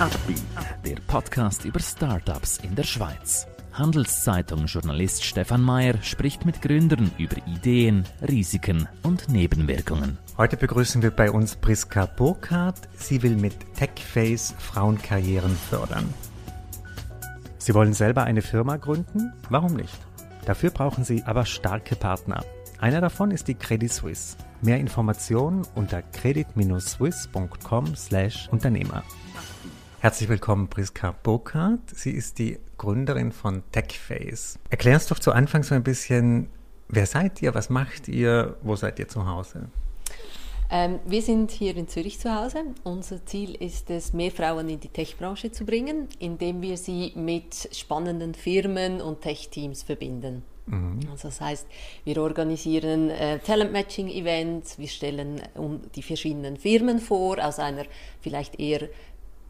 Upbeat, der Podcast über Startups in der Schweiz. Handelszeitung-Journalist Stefan Mayer spricht mit Gründern über Ideen, Risiken und Nebenwirkungen. Heute begrüßen wir bei uns Priska Burkhardt. Sie will mit TechFace Frauenkarrieren fördern. Sie wollen selber eine Firma gründen? Warum nicht? Dafür brauchen Sie aber starke Partner. Einer davon ist die Credit Suisse. Mehr Informationen unter credit-swiss.com/Unternehmer. Herzlich willkommen, Priska Burkhardt. Sie ist die Gründerin von TechFace. Erklär uns doch zu Anfang so ein bisschen, wer seid ihr, was macht ihr, wo seid ihr zu Hause? Ähm, wir sind hier in Zürich zu Hause. Unser Ziel ist es, mehr Frauen in die Tech-Branche zu bringen, indem wir sie mit spannenden Firmen und Tech-Teams verbinden. Mhm. Also das heißt, wir organisieren äh, Talent-Matching-Events, wir stellen um die verschiedenen Firmen vor aus einer vielleicht eher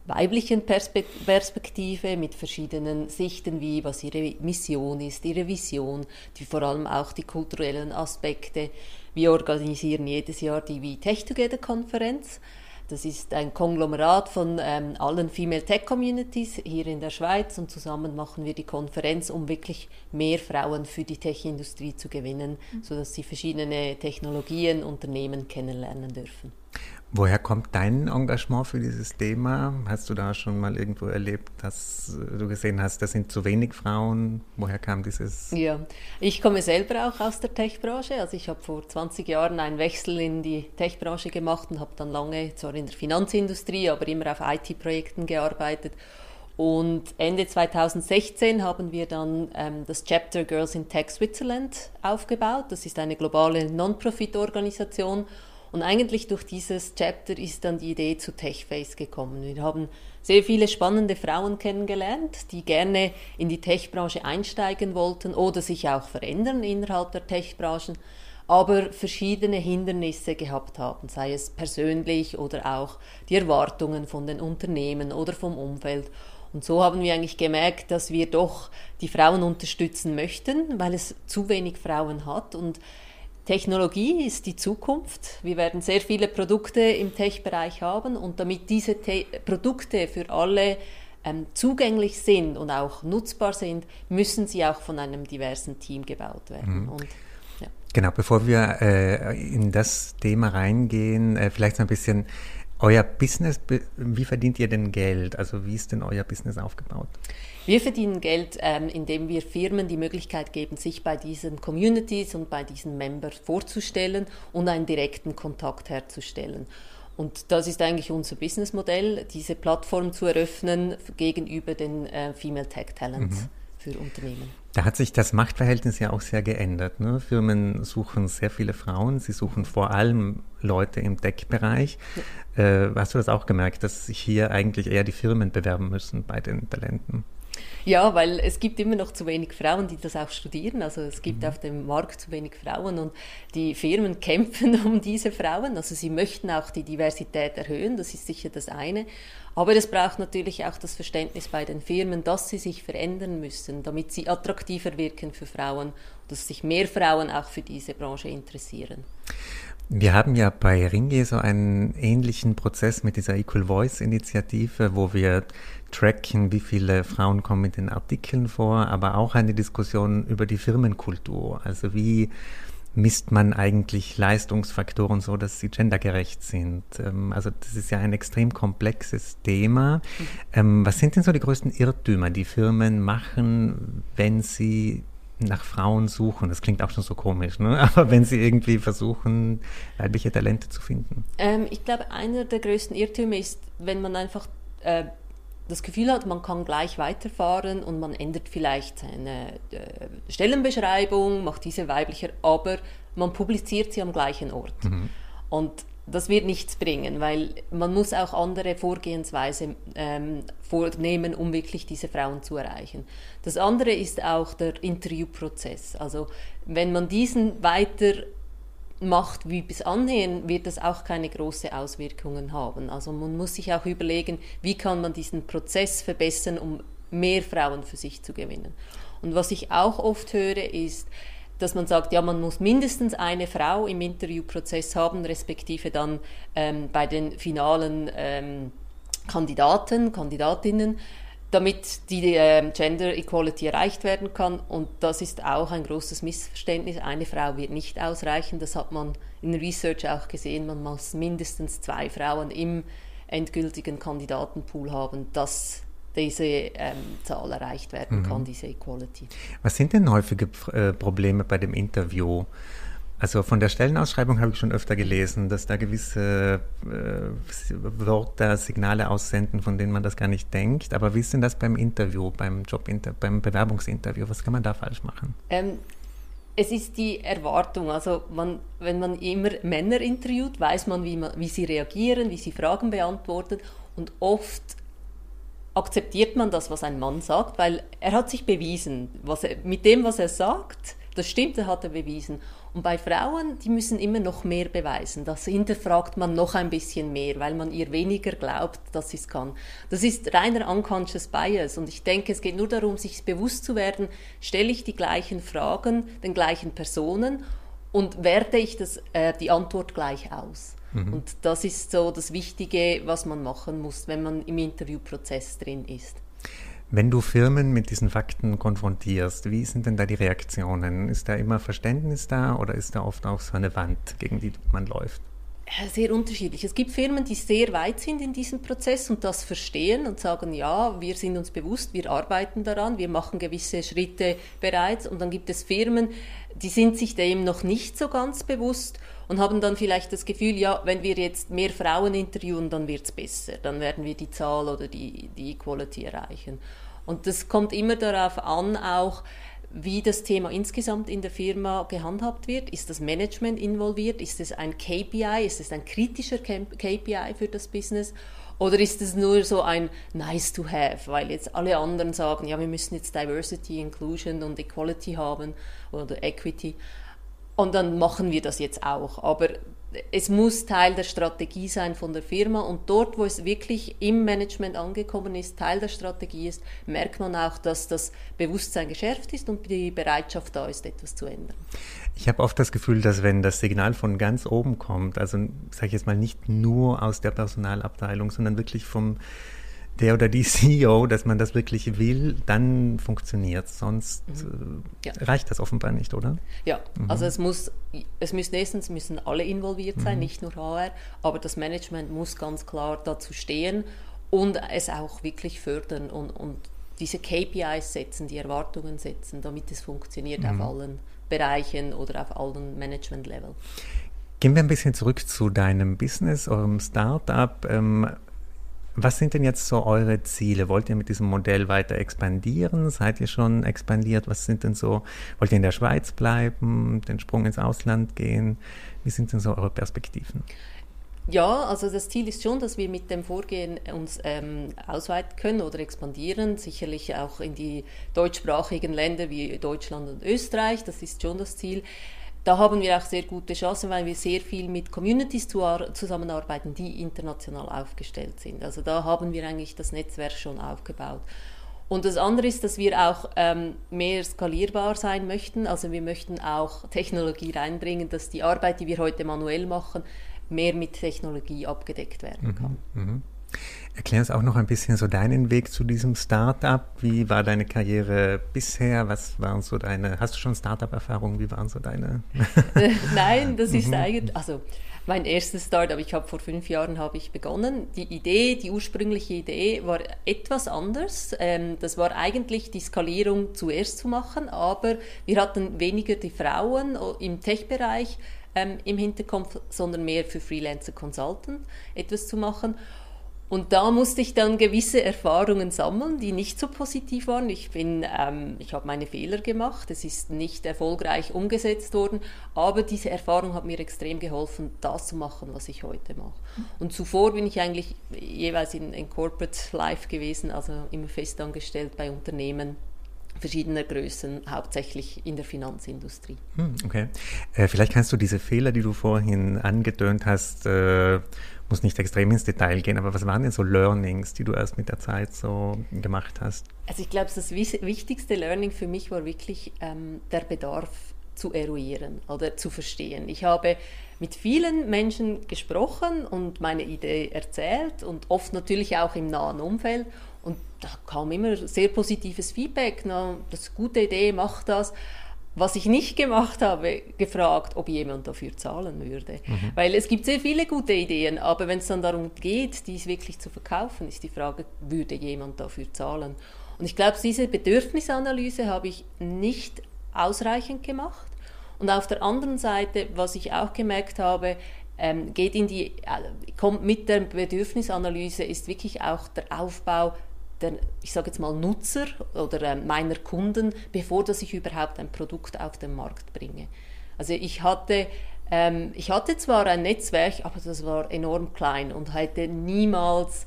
weiblichen Perspektive mit verschiedenen Sichten, wie was ihre Mission ist, ihre Vision, die vor allem auch die kulturellen Aspekte. Wir organisieren jedes Jahr die We Tech Together Konferenz. Das ist ein Konglomerat von ähm, allen Female Tech Communities hier in der Schweiz und zusammen machen wir die Konferenz, um wirklich mehr Frauen für die Tech-Industrie zu gewinnen, mhm. sodass sie verschiedene Technologien, Unternehmen kennenlernen dürfen. Woher kommt dein Engagement für dieses Thema? Hast du da schon mal irgendwo erlebt, dass du gesehen hast, das sind zu wenig Frauen? Woher kam dieses? Ja, ich komme selber auch aus der Tech-Branche. Also ich habe vor 20 Jahren einen Wechsel in die Tech-Branche gemacht und habe dann lange zwar in der Finanzindustrie, aber immer auf IT-Projekten gearbeitet. Und Ende 2016 haben wir dann ähm, das Chapter Girls in Tech Switzerland aufgebaut. Das ist eine globale Non-Profit-Organisation und eigentlich durch dieses Chapter ist dann die Idee zu TechFace gekommen. Wir haben sehr viele spannende Frauen kennengelernt, die gerne in die Tech-Branche einsteigen wollten oder sich auch verändern innerhalb der Tech-Branchen, aber verschiedene Hindernisse gehabt haben, sei es persönlich oder auch die Erwartungen von den Unternehmen oder vom Umfeld. Und so haben wir eigentlich gemerkt, dass wir doch die Frauen unterstützen möchten, weil es zu wenig Frauen hat und Technologie ist die Zukunft. Wir werden sehr viele Produkte im Tech-Bereich haben und damit diese Te Produkte für alle ähm, zugänglich sind und auch nutzbar sind, müssen sie auch von einem diversen Team gebaut werden. Mhm. Und, ja. Genau, bevor wir äh, in das Thema reingehen, äh, vielleicht so ein bisschen euer Business, wie verdient ihr denn Geld? Also wie ist denn euer Business aufgebaut? Wir verdienen Geld, ähm, indem wir Firmen die Möglichkeit geben, sich bei diesen Communities und bei diesen Members vorzustellen und einen direkten Kontakt herzustellen. Und das ist eigentlich unser Businessmodell, diese Plattform zu eröffnen gegenüber den äh, Female Tech Talents mhm. für Unternehmen. Da hat sich das Machtverhältnis ja auch sehr geändert. Ne? Firmen suchen sehr viele Frauen, sie suchen vor allem Leute im Tech-Bereich. Ja. Äh, hast du das auch gemerkt, dass sich hier eigentlich eher die Firmen bewerben müssen bei den Talenten? Ja, weil es gibt immer noch zu wenig Frauen, die das auch studieren. Also es gibt mhm. auf dem Markt zu wenig Frauen und die Firmen kämpfen um diese Frauen. Also sie möchten auch die Diversität erhöhen, das ist sicher das eine. Aber es braucht natürlich auch das Verständnis bei den Firmen, dass sie sich verändern müssen, damit sie attraktiver wirken für Frauen, dass sich mehr Frauen auch für diese Branche interessieren. Wir haben ja bei Ringe so einen ähnlichen Prozess mit dieser Equal Voice Initiative, wo wir tracken, wie viele Frauen kommen in den Artikeln vor, aber auch eine Diskussion über die Firmenkultur. Also wie misst man eigentlich Leistungsfaktoren so, dass sie gendergerecht sind? Ähm, also das ist ja ein extrem komplexes Thema. Mhm. Was sind denn so die größten Irrtümer, die Firmen machen, wenn sie nach Frauen suchen. Das klingt auch schon so komisch, ne? aber wenn sie irgendwie versuchen, weibliche Talente zu finden. Ähm, ich glaube, einer der größten Irrtümer ist, wenn man einfach äh, das Gefühl hat, man kann gleich weiterfahren und man ändert vielleicht seine äh, Stellenbeschreibung, macht diese weiblicher, aber man publiziert sie am gleichen Ort. Mhm. Und das wird nichts bringen, weil man muss auch andere Vorgehensweise ähm, vornehmen, um wirklich diese Frauen zu erreichen. Das andere ist auch der Interviewprozess. Also wenn man diesen weiter macht wie bis anhin, wird das auch keine großen Auswirkungen haben. Also man muss sich auch überlegen, wie kann man diesen Prozess verbessern, um mehr Frauen für sich zu gewinnen. Und was ich auch oft höre, ist, dass man sagt, ja, man muss mindestens eine Frau im Interviewprozess haben, respektive dann ähm, bei den finalen ähm, Kandidaten, Kandidatinnen, damit die äh, Gender Equality erreicht werden kann. Und das ist auch ein großes Missverständnis. Eine Frau wird nicht ausreichen. Das hat man in Research auch gesehen. Man muss mindestens zwei Frauen im endgültigen Kandidatenpool haben, dass diese ähm, Zahl erreicht werden kann, mhm. diese Equality. Was sind denn häufige äh, Probleme bei dem Interview? Also von der Stellenausschreibung habe ich schon öfter gelesen, dass da gewisse äh, Wörter, Signale aussenden, von denen man das gar nicht denkt. Aber wie ist denn das beim Interview, beim Jobinter beim Bewerbungsinterview? Was kann man da falsch machen? Ähm, es ist die Erwartung. Also man, wenn man immer Männer interviewt, weiß man wie, man, wie sie reagieren, wie sie Fragen beantworten. Und oft akzeptiert man das, was ein Mann sagt, weil er hat sich bewiesen. Was er, mit dem, was er sagt, das stimmt, er hat er bewiesen. Und bei Frauen, die müssen immer noch mehr beweisen. Das hinterfragt man noch ein bisschen mehr, weil man ihr weniger glaubt, dass sie es kann. Das ist reiner unconscious bias. Und ich denke, es geht nur darum, sich bewusst zu werden, stelle ich die gleichen Fragen den gleichen Personen und werte ich das, äh, die Antwort gleich aus. Mhm. Und das ist so das Wichtige, was man machen muss, wenn man im Interviewprozess drin ist. Wenn du Firmen mit diesen Fakten konfrontierst, wie sind denn da die Reaktionen? Ist da immer Verständnis da oder ist da oft auch so eine Wand, gegen die man läuft? Sehr unterschiedlich. Es gibt Firmen, die sehr weit sind in diesem Prozess und das verstehen und sagen, ja, wir sind uns bewusst, wir arbeiten daran, wir machen gewisse Schritte bereits. Und dann gibt es Firmen, die sind sich dem noch nicht so ganz bewusst und haben dann vielleicht das Gefühl, ja, wenn wir jetzt mehr Frauen interviewen, dann wird es besser, dann werden wir die Zahl oder die, die Equality erreichen. Und das kommt immer darauf an, auch wie das Thema insgesamt in der Firma gehandhabt wird. Ist das Management involviert? Ist es ein KPI? Ist es ein kritischer KPI für das Business? Oder ist es nur so ein nice to have, weil jetzt alle anderen sagen, ja, wir müssen jetzt Diversity, Inclusion und Equality haben oder Equity. Und dann machen wir das jetzt auch. Aber es muss Teil der Strategie sein von der Firma und dort, wo es wirklich im Management angekommen ist, Teil der Strategie ist, merkt man auch, dass das Bewusstsein geschärft ist und die Bereitschaft da ist, etwas zu ändern. Ich habe oft das Gefühl, dass wenn das Signal von ganz oben kommt, also sage ich jetzt mal nicht nur aus der Personalabteilung, sondern wirklich vom der oder die CEO, dass man das wirklich will, dann funktioniert es. Sonst mhm. Äh, ja. reicht das offenbar nicht, oder? Ja, mhm. also es muss, es müssen erstens müssen alle involviert sein, mhm. nicht nur HR, aber das Management muss ganz klar dazu stehen und es auch wirklich fördern und, und diese KPIs setzen, die Erwartungen setzen, damit es funktioniert auf mhm. allen Bereichen oder auf allen Management-Level. Gehen wir ein bisschen zurück zu deinem Business, eurem Startup. Was sind denn jetzt so eure Ziele? Wollt ihr mit diesem Modell weiter expandieren? Seid ihr schon expandiert? Was sind denn so, wollt ihr in der Schweiz bleiben, den Sprung ins Ausland gehen? Wie sind denn so eure Perspektiven? Ja, also das Ziel ist schon, dass wir mit dem Vorgehen uns ähm, ausweiten können oder expandieren, sicherlich auch in die deutschsprachigen Länder wie Deutschland und Österreich, das ist schon das Ziel da haben wir auch sehr gute Chancen, weil wir sehr viel mit Communities zusammenarbeiten, die international aufgestellt sind. Also da haben wir eigentlich das Netzwerk schon aufgebaut. Und das andere ist, dass wir auch ähm, mehr skalierbar sein möchten. Also wir möchten auch Technologie reinbringen, dass die Arbeit, die wir heute manuell machen, mehr mit Technologie abgedeckt werden kann. Mhm, mh. Erklär uns auch noch ein bisschen so deinen Weg zu diesem Startup. Wie war deine Karriere bisher? Was waren so deine, hast du schon Startup-Erfahrungen? Wie waren so deine? Nein, das ist mhm. eigentlich, also mein erstes Startup, ich habe vor fünf Jahren habe ich begonnen. Die Idee, die ursprüngliche Idee war etwas anders. Ähm, das war eigentlich die Skalierung zuerst zu machen, aber wir hatten weniger die Frauen im Tech-Bereich ähm, im Hinterkopf, sondern mehr für Freelancer Consultant etwas zu machen. Und da musste ich dann gewisse Erfahrungen sammeln, die nicht so positiv waren. Ich bin, ähm, ich habe meine Fehler gemacht. Es ist nicht erfolgreich umgesetzt worden, aber diese Erfahrung hat mir extrem geholfen, das zu machen, was ich heute mache. Und zuvor bin ich eigentlich jeweils in, in Corporate Life gewesen, also immer festangestellt bei Unternehmen verschiedener Größen, hauptsächlich in der Finanzindustrie. Hm, okay. Äh, vielleicht kannst du diese Fehler, die du vorhin angedönt hast, äh, muss nicht extrem ins Detail gehen, aber was waren denn so Learnings, die du erst mit der Zeit so gemacht hast? Also ich glaube, das wichtigste Learning für mich war wirklich ähm, der Bedarf zu eruieren oder zu verstehen. Ich habe mit vielen Menschen gesprochen und meine Idee erzählt und oft natürlich auch im nahen Umfeld. Und da kam immer sehr positives Feedback. Na, das ist eine gute Idee, mach das. Was ich nicht gemacht habe, gefragt, ob jemand dafür zahlen würde. Mhm. Weil es gibt sehr viele gute Ideen, aber wenn es dann darum geht, dies wirklich zu verkaufen, ist die Frage, würde jemand dafür zahlen? Und ich glaube, diese Bedürfnisanalyse habe ich nicht ausreichend gemacht. Und auf der anderen Seite, was ich auch gemerkt habe, ähm, geht in die, äh, kommt mit der Bedürfnisanalyse, ist wirklich auch der Aufbau der, ich sage jetzt mal, Nutzer oder äh, meiner Kunden, bevor dass ich überhaupt ein Produkt auf den Markt bringe. Also ich hatte, ähm, ich hatte zwar ein Netzwerk, aber das war enorm klein und hätte niemals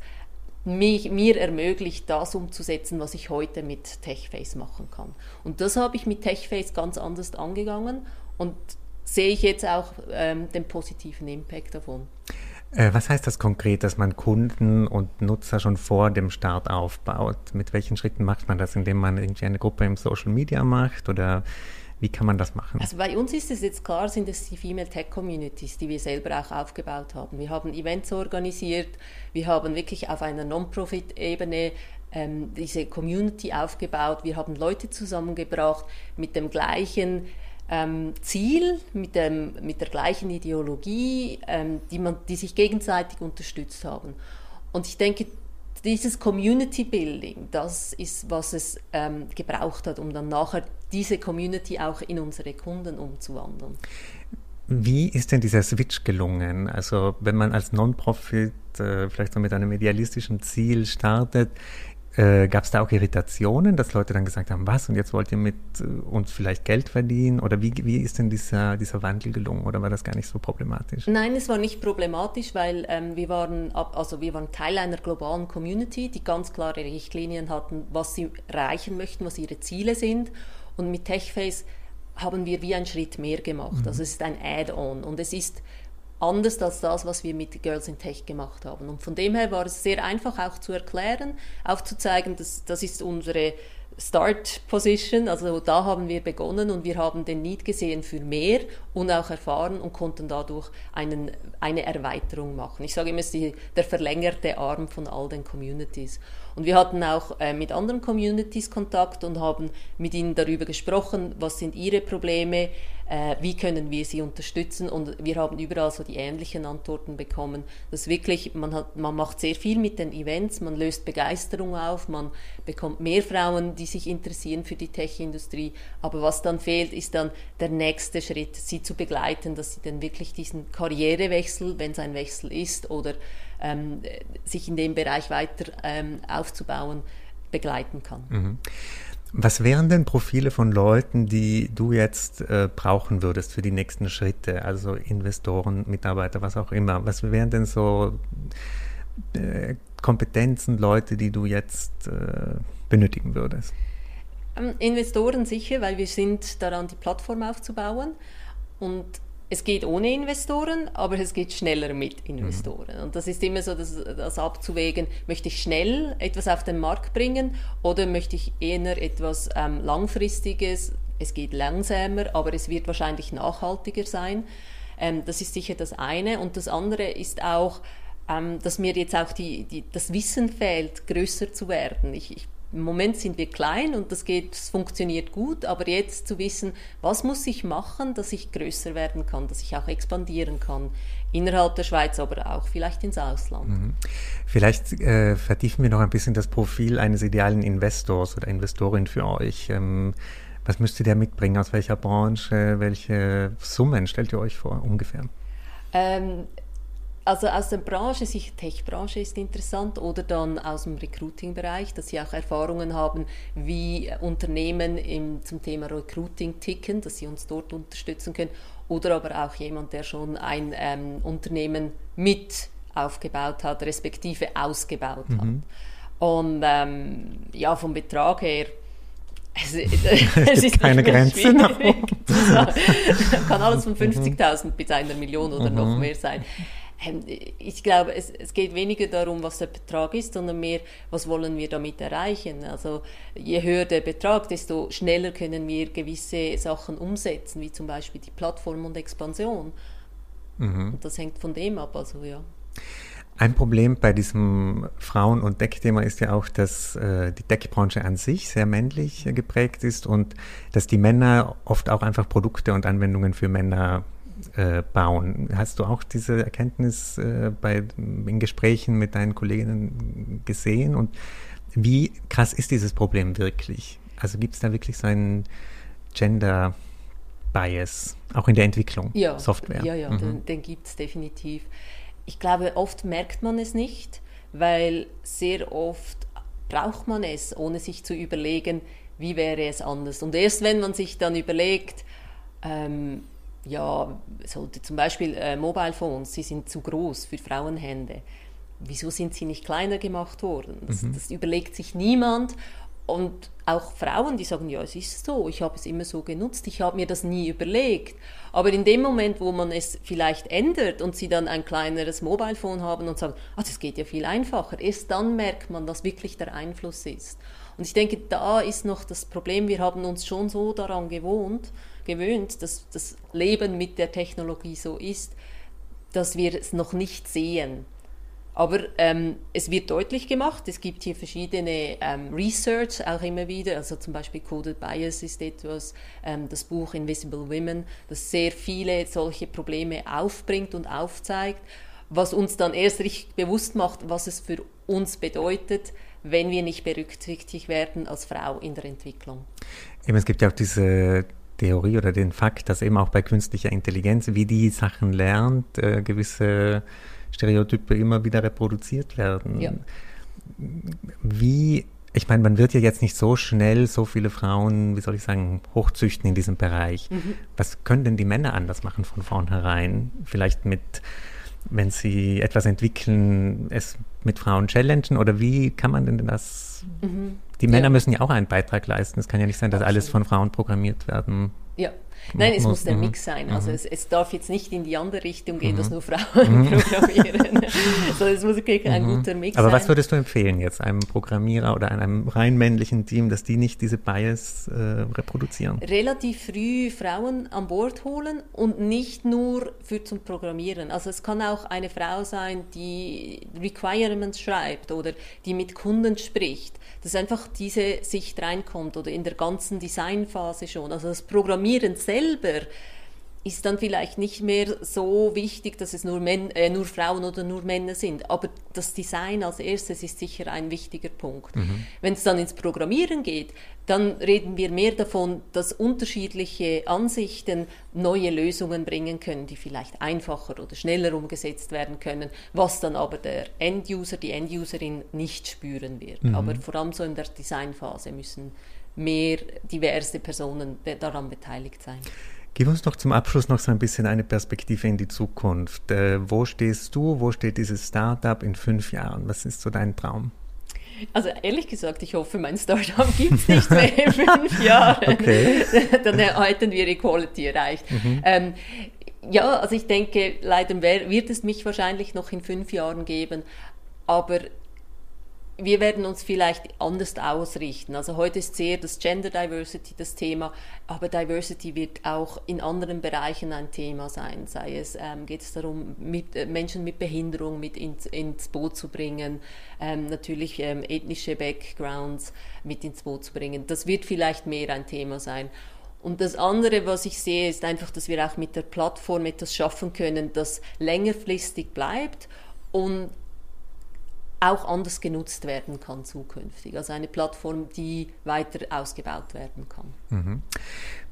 mich, mir ermöglicht, das umzusetzen, was ich heute mit TechFace machen kann. Und das habe ich mit TechFace ganz anders angegangen und sehe ich jetzt auch ähm, den positiven Impact davon. Äh, was heißt das konkret, dass man Kunden und Nutzer schon vor dem Start aufbaut? Mit welchen Schritten macht man das, indem man irgendwie eine Gruppe im Social Media macht oder wie kann man das machen? Also bei uns ist es jetzt klar, sind es die Female Tech Communities, die wir selber auch aufgebaut haben. Wir haben Events organisiert, wir haben wirklich auf einer Non-Profit-Ebene ähm, diese Community aufgebaut, wir haben Leute zusammengebracht mit dem gleichen ähm, Ziel, mit, dem, mit der gleichen Ideologie, ähm, die, man, die sich gegenseitig unterstützt haben. Und ich denke, dieses Community Building, das ist, was es ähm, gebraucht hat, um dann nachher diese Community auch in unsere Kunden umzuwandeln. Wie ist denn dieser Switch gelungen? Also wenn man als Non-Profit äh, vielleicht so mit einem idealistischen Ziel startet, äh, Gab es da auch Irritationen, dass Leute dann gesagt haben, was und jetzt wollt ihr mit äh, uns vielleicht Geld verdienen? Oder wie, wie ist denn dieser, dieser Wandel gelungen? Oder war das gar nicht so problematisch? Nein, es war nicht problematisch, weil ähm, wir, waren ab, also wir waren Teil einer globalen Community, die ganz klare Richtlinien hatten, was sie erreichen möchten, was ihre Ziele sind. Und mit TechFace haben wir wie einen Schritt mehr gemacht. Mhm. Also es ist ein Add-on und es ist anders als das, was wir mit Girls in Tech gemacht haben. Und von dem her war es sehr einfach auch zu erklären, aufzuzeigen, dass das ist unsere Start Position, also da haben wir begonnen und wir haben den Need gesehen für mehr und auch erfahren und konnten dadurch einen, eine Erweiterung machen. Ich sage immer, es ist der verlängerte Arm von all den Communities. Und wir hatten auch äh, mit anderen Communities Kontakt und haben mit ihnen darüber gesprochen, was sind ihre Probleme, äh, wie können wir sie unterstützen. Und wir haben überall so die ähnlichen Antworten bekommen, dass wirklich, man, hat, man macht sehr viel mit den Events, man löst Begeisterung auf, man bekommt mehr Frauen, die sich interessieren für die Tech-Industrie. Aber was dann fehlt, ist dann der nächste Schritt, sie zu begleiten, dass sie dann wirklich diesen Karrierewechsel, wenn es ein Wechsel ist, oder ähm, sich in dem Bereich weiter ähm, aufzubauen, begleiten kann. Mhm. Was wären denn Profile von Leuten, die du jetzt äh, brauchen würdest für die nächsten Schritte, also Investoren, Mitarbeiter, was auch immer? Was wären denn so äh, Kompetenzen, Leute, die du jetzt äh, benötigen würdest? Ähm, Investoren sicher, weil wir sind daran, die Plattform aufzubauen und es geht ohne Investoren, aber es geht schneller mit Investoren. Mhm. Und das ist immer so das, das, abzuwägen, möchte ich schnell etwas auf den Markt bringen oder möchte ich eher etwas ähm, Langfristiges, es geht langsamer, aber es wird wahrscheinlich nachhaltiger sein. Ähm, das ist sicher das eine. Und das andere ist auch, ähm, dass mir jetzt auch die, die, das Wissen fehlt, größer zu werden. Ich, ich im Moment sind wir klein und das geht, das funktioniert gut, aber jetzt zu wissen, was muss ich machen, dass ich größer werden kann, dass ich auch expandieren kann innerhalb der Schweiz, aber auch vielleicht ins Ausland. Mhm. Vielleicht äh, vertiefen wir noch ein bisschen das Profil eines idealen Investors oder Investorin für euch. Ähm, was müsst ihr da mitbringen? Aus welcher Branche? Welche Summen stellt ihr euch vor ungefähr? Ähm, also aus der Branche, sicher Tech-Branche ist interessant oder dann aus dem Recruiting-Bereich, dass sie auch Erfahrungen haben, wie Unternehmen im, zum Thema Recruiting ticken, dass sie uns dort unterstützen können oder aber auch jemand, der schon ein ähm, Unternehmen mit aufgebaut hat, respektive ausgebaut mhm. hat. Und ähm, ja, vom Betrag her es, es ist keine Grenze. Kann alles von 50.000 bis einer Million oder mhm. noch mehr sein. Ich glaube, es, es, geht weniger darum, was der Betrag ist, sondern mehr, was wollen wir damit erreichen. Also je höher der Betrag, desto schneller können wir gewisse Sachen umsetzen, wie zum Beispiel die Plattform und Expansion. Mhm. Und das hängt von dem ab, also ja. Ein Problem bei diesem Frauen- und Deckthema ist ja auch, dass äh, die Deckbranche an sich sehr männlich geprägt ist und dass die Männer oft auch einfach Produkte und Anwendungen für Männer äh, bauen. Hast du auch diese Erkenntnis äh, bei, in Gesprächen mit deinen Kolleginnen gesehen? Und wie krass ist dieses Problem wirklich? Also gibt es da wirklich so einen Gender Bias, auch in der Entwicklung ja, Software? Ja, ja, mhm. den, den gibt es definitiv. Ich glaube, oft merkt man es nicht, weil sehr oft braucht man es, ohne sich zu überlegen, wie wäre es anders. Und erst wenn man sich dann überlegt, ähm, ja, sollte zum Beispiel äh, Mobile Phones, sie sind zu groß für Frauenhände. Wieso sind sie nicht kleiner gemacht worden? Das, mhm. das überlegt sich niemand. Und auch Frauen, die sagen, ja, es ist so, ich habe es immer so genutzt, ich habe mir das nie überlegt. Aber in dem Moment, wo man es vielleicht ändert und sie dann ein kleineres Mobilephone haben und sagen, ah, das geht ja viel einfacher, erst dann merkt man, was wirklich der Einfluss ist. Und ich denke, da ist noch das Problem, wir haben uns schon so daran gewohnt, gewöhnt, dass das Leben mit der Technologie so ist, dass wir es noch nicht sehen. Aber ähm, es wird deutlich gemacht, es gibt hier verschiedene ähm, Research auch immer wieder, also zum Beispiel Coded Bias ist etwas, ähm, das Buch Invisible Women, das sehr viele solche Probleme aufbringt und aufzeigt, was uns dann erst richtig bewusst macht, was es für uns bedeutet, wenn wir nicht berücksichtigt werden als Frau in der Entwicklung. Eben, es gibt ja auch diese Theorie oder den Fakt, dass eben auch bei künstlicher Intelligenz, wie die Sachen lernt, äh, gewisse Stereotype immer wieder reproduziert werden. Ja. Wie, ich meine, man wird ja jetzt nicht so schnell so viele Frauen, wie soll ich sagen, hochzüchten in diesem Bereich. Mhm. Was können denn die Männer anders machen von vornherein? Vielleicht mit, wenn sie etwas entwickeln, es mit Frauen challengen oder wie kann man denn das mhm. Die Männer ja. müssen ja auch einen Beitrag leisten. Es kann ja nicht sein, dass Absolut. alles von Frauen programmiert werden ja. Nein, es muss der mhm. Mix sein. Also mhm. es, es, darf jetzt nicht in die andere Richtung gehen, dass mhm. nur Frauen programmieren. so, es muss wirklich ein guter Mix Aber sein. was würdest du empfehlen jetzt einem Programmierer oder einem rein männlichen Team, dass die nicht diese Bias äh, reproduzieren? Relativ früh Frauen an Bord holen und nicht nur für zum Programmieren. Also es kann auch eine Frau sein, die Requirements schreibt oder die mit Kunden spricht, dass einfach diese Sicht reinkommt oder in der ganzen Designphase schon. Also das Programmieren selbst selber ist dann vielleicht nicht mehr so wichtig, dass es nur, Män äh, nur Frauen oder nur Männer sind. Aber das Design als erstes ist sicher ein wichtiger Punkt. Mhm. Wenn es dann ins Programmieren geht, dann reden wir mehr davon, dass unterschiedliche Ansichten neue Lösungen bringen können, die vielleicht einfacher oder schneller umgesetzt werden können, was dann aber der Enduser, die Enduserin nicht spüren wird. Mhm. Aber vor allem so in der Designphase müssen mehr diverse Personen daran beteiligt sein. Gib uns doch zum Abschluss noch so ein bisschen eine Perspektive in die Zukunft. Äh, wo stehst du? Wo steht dieses Startup in fünf Jahren? Was ist so dein Traum? Also ehrlich gesagt, ich hoffe, mein Startup gibt es nicht mehr in fünf Jahren. Okay. Dann hätten wir Equality erreicht. Mhm. Ähm, ja, also ich denke, leider wird es mich wahrscheinlich noch in fünf Jahren geben, aber wir werden uns vielleicht anders ausrichten. Also heute ist sehr das Gender Diversity das Thema, aber Diversity wird auch in anderen Bereichen ein Thema sein. Sei es ähm, geht es darum, mit, äh, Menschen mit Behinderung mit ins, ins Boot zu bringen, ähm, natürlich ähm, ethnische Backgrounds mit ins Boot zu bringen. Das wird vielleicht mehr ein Thema sein. Und das andere, was ich sehe, ist einfach, dass wir auch mit der Plattform etwas schaffen können, das längerfristig bleibt und auch anders genutzt werden kann zukünftig. Also eine Plattform, die weiter ausgebaut werden kann. Mhm.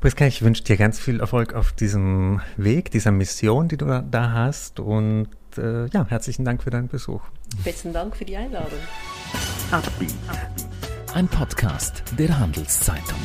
Priska, ich wünsche dir ganz viel Erfolg auf diesem Weg, dieser Mission, die du da hast. Und äh, ja, herzlichen Dank für deinen Besuch. Besten Dank für die Einladung. Ein Podcast der Handelszeitung.